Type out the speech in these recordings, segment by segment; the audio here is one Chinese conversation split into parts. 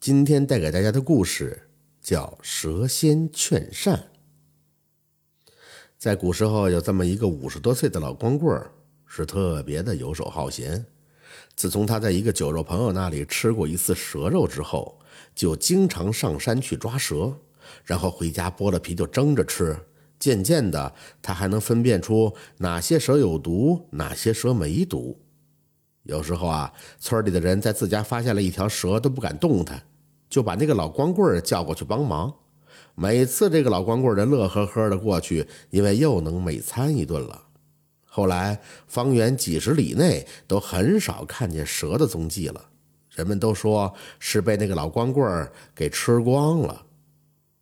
今天带给大家的故事叫《蛇仙劝善》。在古时候，有这么一个五十多岁的老光棍，是特别的游手好闲。自从他在一个酒肉朋友那里吃过一次蛇肉之后，就经常上山去抓蛇，然后回家剥了皮就蒸着吃。渐渐的，他还能分辨出哪些蛇有毒，哪些蛇没毒。有时候啊，村里的人在自家发现了一条蛇都不敢动弹。就把那个老光棍叫过去帮忙，每次这个老光棍儿乐呵呵的过去，因为又能美餐一顿了。后来方圆几十里内都很少看见蛇的踪迹了，人们都说是被那个老光棍儿给吃光了。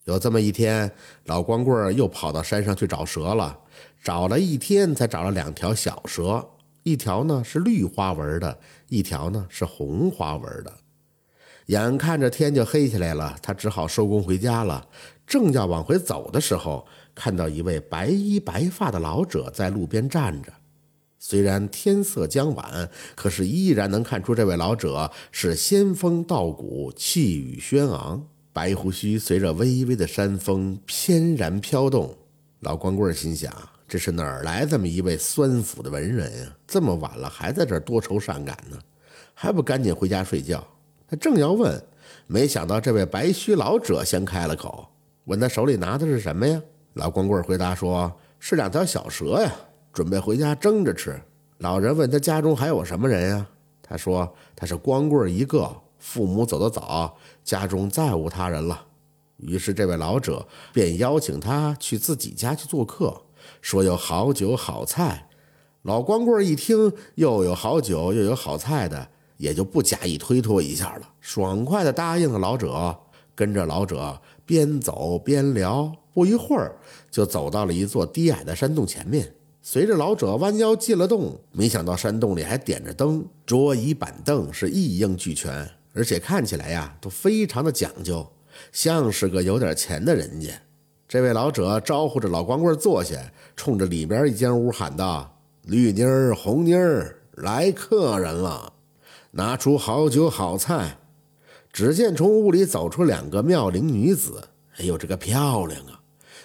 有这么一天，老光棍儿又跑到山上去找蛇了，找了一天才找了两条小蛇，一条呢是绿花纹的，一条呢是红花纹的。眼看着天就黑起来了，他只好收工回家了。正要往回走的时候，看到一位白衣白发的老者在路边站着。虽然天色将晚，可是依然能看出这位老者是仙风道骨、气宇轩昂。白胡须随着微微的山风翩然飘动。老光棍心想：这是哪儿来这么一位酸腐的文人呀？这么晚了还在这儿多愁善感呢，还不赶紧回家睡觉？他正要问，没想到这位白须老者先开了口，问他手里拿的是什么呀？老光棍回答说：“是两条小蛇呀，准备回家蒸着吃。”老人问他家中还有什么人呀？他说他是光棍一个，父母走得早，家中再无他人了。于是这位老者便邀请他去自己家去做客，说有好酒好菜。老光棍一听，又有好酒又有好菜的。也就不假意推脱一下了，爽快地答应了老者，跟着老者边走边聊，不一会儿就走到了一座低矮的山洞前面。随着老者弯腰进了洞，没想到山洞里还点着灯，桌椅板凳是一应俱全，而且看起来呀都非常的讲究，像是个有点钱的人家。这位老者招呼着老光棍坐下，冲着里边一间屋喊道：“绿妮儿、红妮儿，来客人了。”拿出好酒好菜，只见从屋里走出两个妙龄女子。哎呦，这个漂亮啊！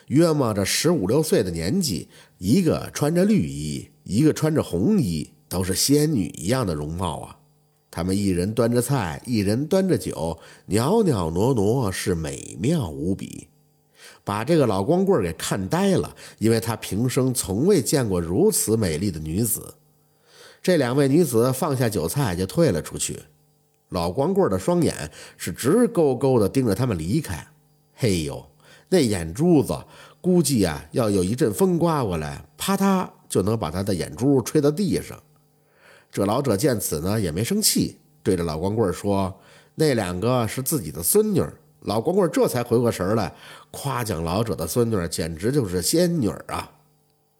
约摸着十五六岁的年纪，一个穿着绿衣，一个穿着红衣，都是仙女一样的容貌啊。他们一人端着菜，一人端着酒，袅袅挪挪，是美妙无比，把这个老光棍给看呆了，因为他平生从未见过如此美丽的女子。这两位女子放下酒菜就退了出去，老光棍的双眼是直勾勾的盯着他们离开。嘿呦，那眼珠子估计啊，要有一阵风刮过来，啪嗒就能把他的眼珠吹到地上。这老者见此呢，也没生气，对着老光棍说：“那两个是自己的孙女。”老光棍这才回过神来，夸奖老者的孙女简直就是仙女啊。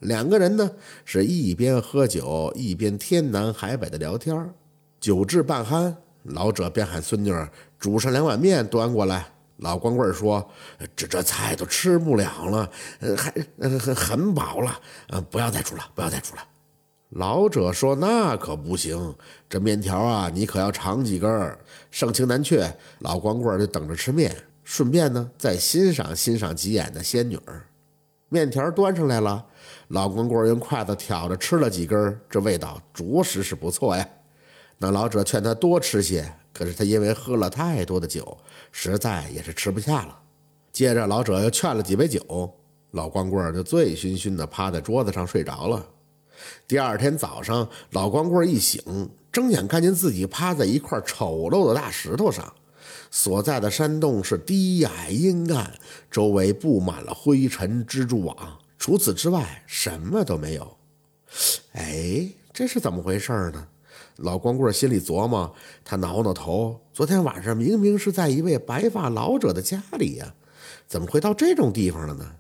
两个人呢，是一边喝酒，一边天南海北的聊天酒至半酣，老者便喊孙女煮上两碗面端过来。老光棍说：“这这菜都吃不了了，还很很饱了，不要再煮了，不要再煮了。”老者说：“那可不行，这面条啊，你可要尝几根儿，盛情难却。”老光棍就等着吃面，顺便呢再欣赏欣赏几眼的仙女儿。面条端上来了。老光棍用筷子挑着吃了几根，这味道着实是不错呀。那老者劝他多吃些，可是他因为喝了太多的酒，实在也是吃不下了。接着老者又劝了几杯酒，老光棍就醉醺醺的趴在桌子上睡着了。第二天早上，老光棍一醒，睁眼看见自己趴在一块丑陋的大石头上，所在的山洞是低矮阴暗，周围布满了灰尘蜘蛛网。除此之外，什么都没有。哎，这是怎么回事呢？老光棍心里琢磨，他挠挠头，昨天晚上明明是在一位白发老者的家里呀，怎么会到这种地方了呢？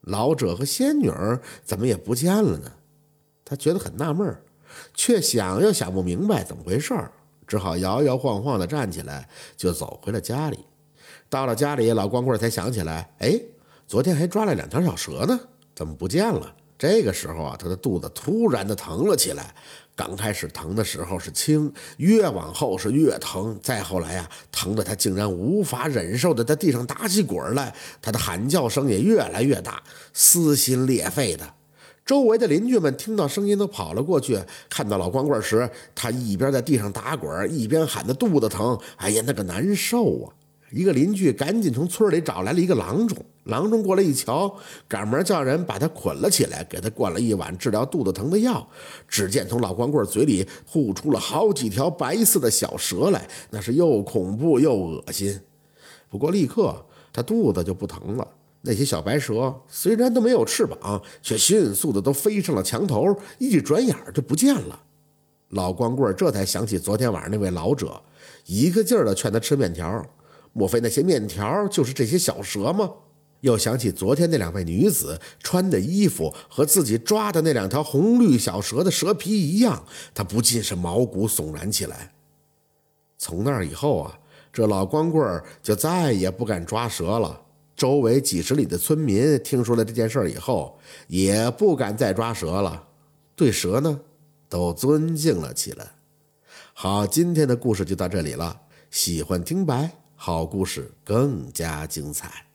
老者和仙女儿怎么也不见了呢？他觉得很纳闷，却想又想不明白怎么回事儿只好摇摇晃晃地站起来，就走回了家里。到了家里，老光棍才想起来，哎，昨天还抓了两条小蛇呢。怎么不见了？这个时候啊，他的肚子突然的疼了起来。刚开始疼的时候是轻，越往后是越疼。再后来呀，疼得他竟然无法忍受的在地上打起滚来，他的喊叫声也越来越大，撕心裂肺的。周围的邻居们听到声音都跑了过去，看到老光棍时，他一边在地上打滚，一边喊的肚子疼。哎呀，那个难受啊！一个邻居赶紧从村里找来了一个郎中，郎中过来一瞧，赶忙叫人把他捆了起来，给他灌了一碗治疗肚子疼的药。只见从老光棍嘴里吐出了好几条白色的小蛇来，那是又恐怖又恶心。不过立刻他肚子就不疼了。那些小白蛇虽然都没有翅膀，却迅速的都飞上了墙头，一转眼就不见了。老光棍这才想起昨天晚上那位老者，一个劲儿的劝他吃面条。莫非那些面条就是这些小蛇吗？又想起昨天那两位女子穿的衣服和自己抓的那两条红绿小蛇的蛇皮一样，他不禁是毛骨悚然起来。从那以后啊，这老光棍就再也不敢抓蛇了。周围几十里的村民听说了这件事以后，也不敢再抓蛇了，对蛇呢，都尊敬了起来。好，今天的故事就到这里了。喜欢听白。好故事更加精彩。